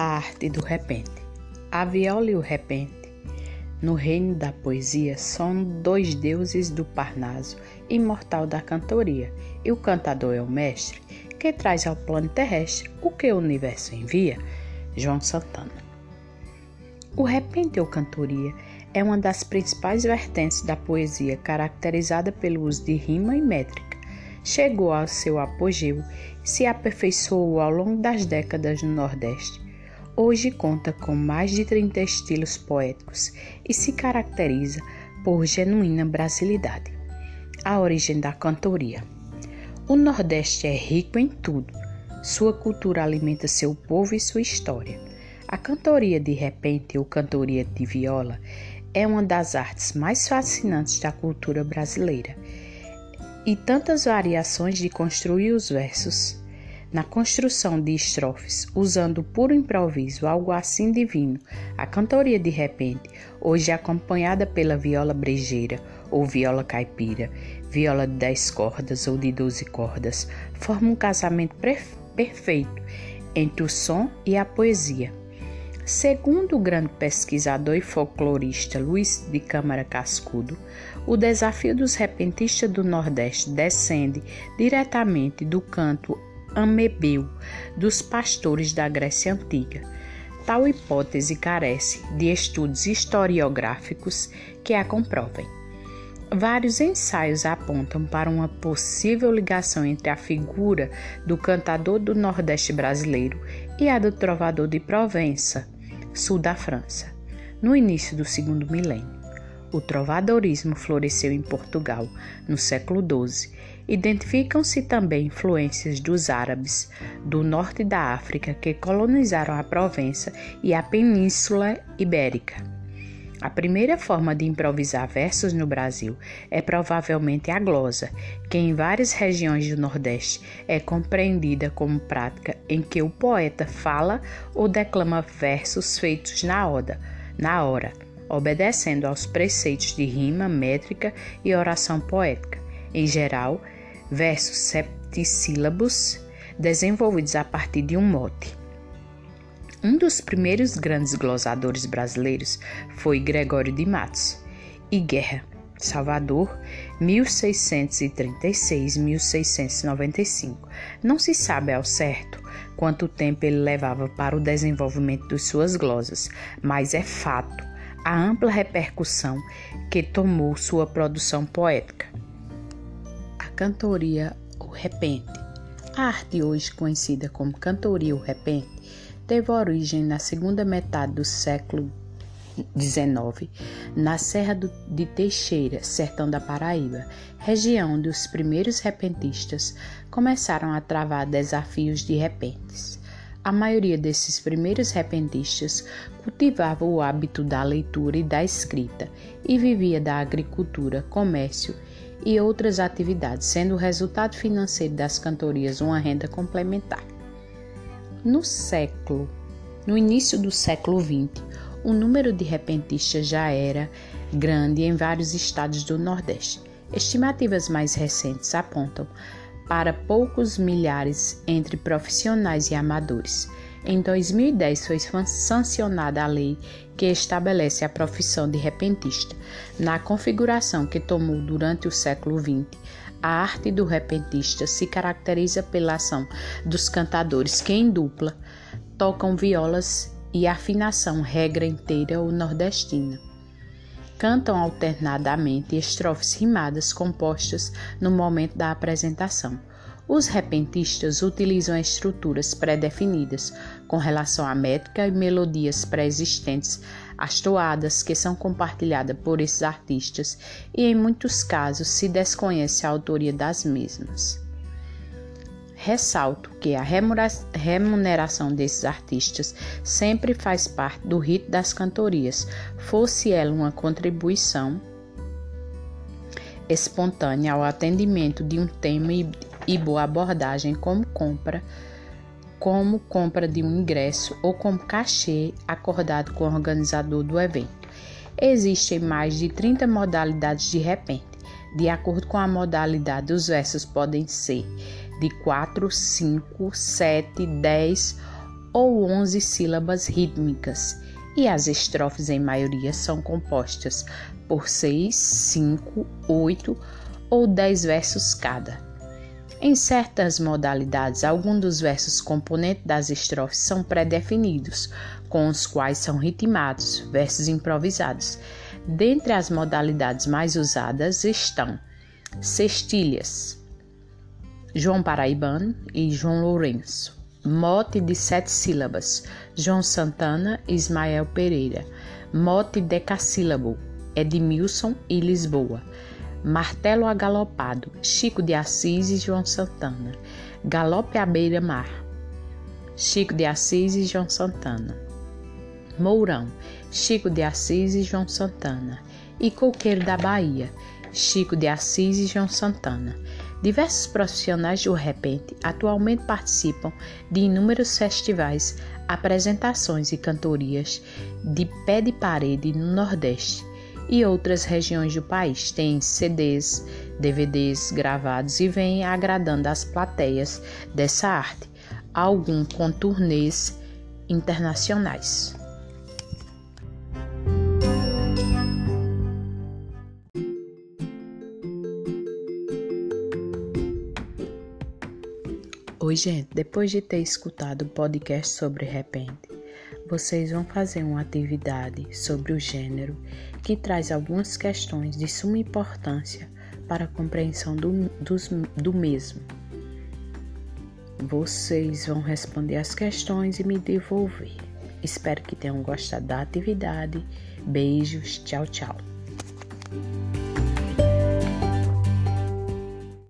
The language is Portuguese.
A arte do repente. A viola e o repente, no reino da poesia, são dois deuses do Parnaso, imortal da cantoria, e o cantador é o mestre, que traz ao plano terrestre o que o universo envia. João Santana. O repente ou cantoria é uma das principais vertentes da poesia, caracterizada pelo uso de rima e métrica. Chegou ao seu apogeu e se aperfeiçoou ao longo das décadas no Nordeste Hoje conta com mais de 30 estilos poéticos e se caracteriza por genuína brasilidade. A origem da cantoria. O Nordeste é rico em tudo. Sua cultura alimenta seu povo e sua história. A cantoria de repente ou cantoria de viola é uma das artes mais fascinantes da cultura brasileira. E tantas variações de construir os versos na construção de estrofes, usando puro improviso, algo assim divino, a cantoria de repente, hoje acompanhada pela viola brejeira ou viola caipira, viola de 10 cordas ou de 12 cordas, forma um casamento perfeito entre o som e a poesia. Segundo o grande pesquisador e folclorista Luiz de Câmara Cascudo, o desafio dos repentistas do Nordeste descende diretamente do canto amebeu dos pastores da Grécia Antiga. Tal hipótese carece de estudos historiográficos que a comprovem. Vários ensaios apontam para uma possível ligação entre a figura do cantador do Nordeste brasileiro e a do trovador de Provença, sul da França, no início do segundo milênio. O trovadorismo floresceu em Portugal no século XII. Identificam-se também influências dos árabes do norte da África que colonizaram a Provença e a Península Ibérica. A primeira forma de improvisar versos no Brasil é provavelmente a glosa, que em várias regiões do Nordeste é compreendida como prática em que o poeta fala ou declama versos feitos na na hora obedecendo aos preceitos de rima, métrica e oração poética, em geral, versos septissílabos desenvolvidos a partir de um mote. Um dos primeiros grandes glosadores brasileiros foi Gregório de Matos e Guerra, Salvador, 1636-1695. Não se sabe ao certo quanto tempo ele levava para o desenvolvimento de suas glosas, mas é fato a ampla repercussão que tomou sua produção poética. A cantoria o repente. A arte hoje conhecida como cantoria o repente teve origem na segunda metade do século XIX, na Serra de Teixeira, sertão da Paraíba, região onde os primeiros repentistas começaram a travar desafios de repentes. A maioria desses primeiros repentistas cultivava o hábito da leitura e da escrita e vivia da agricultura, comércio e outras atividades, sendo o resultado financeiro das cantorias uma renda complementar. No século, no início do século XX, o número de repentistas já era grande em vários estados do Nordeste. Estimativas mais recentes apontam para poucos milhares entre profissionais e amadores. Em 2010 foi sancionada a lei que estabelece a profissão de repentista. Na configuração que tomou durante o século XX, a arte do repentista se caracteriza pela ação dos cantadores que, em dupla, tocam violas e afinação regra inteira ou nordestina cantam alternadamente estrofes rimadas compostas no momento da apresentação. Os repentistas utilizam estruturas pré-definidas com relação à métrica e melodias pré-existentes, as toadas que são compartilhadas por esses artistas e, em muitos casos, se desconhece a autoria das mesmas. Ressalto que a remuneração desses artistas sempre faz parte do rito das cantorias, fosse ela uma contribuição espontânea ao atendimento de um tema e boa abordagem como compra, como compra de um ingresso ou como cachê acordado com o organizador do evento. Existem mais de 30 modalidades de repente. De acordo com a modalidade, os versos podem ser de 4, 5, 7, 10 ou 11 sílabas rítmicas, e as estrofes, em maioria, são compostas por 6, 5, 8 ou 10 versos cada. Em certas modalidades, alguns dos versos componentes das estrofes são pré-definidos, com os quais são ritmados, versos improvisados. Dentre as modalidades mais usadas estão cestilhas, João Paraibano e João Lourenço, mote de sete sílabas, João Santana e Ismael Pereira, mote decassílabo, Edmilson e Lisboa, Martelo Agalopado, Chico de Assis e João Santana. Galope à beira-mar, Chico de Assis e João Santana. Mourão, Chico de Assis e João Santana. E Coqueiro da Bahia, Chico de Assis e João Santana. Diversos profissionais do repente atualmente participam de inúmeros festivais, apresentações e cantorias de pé de parede no Nordeste e outras regiões do país têm CDs, DVDs gravados e vêm agradando as plateias dessa arte, algum com turnês internacionais. Gente, depois de ter escutado o podcast sobre repente, vocês vão fazer uma atividade sobre o gênero que traz algumas questões de suma importância para a compreensão do, do mesmo. Vocês vão responder as questões e me devolver. Espero que tenham gostado da atividade. Beijos, tchau, tchau.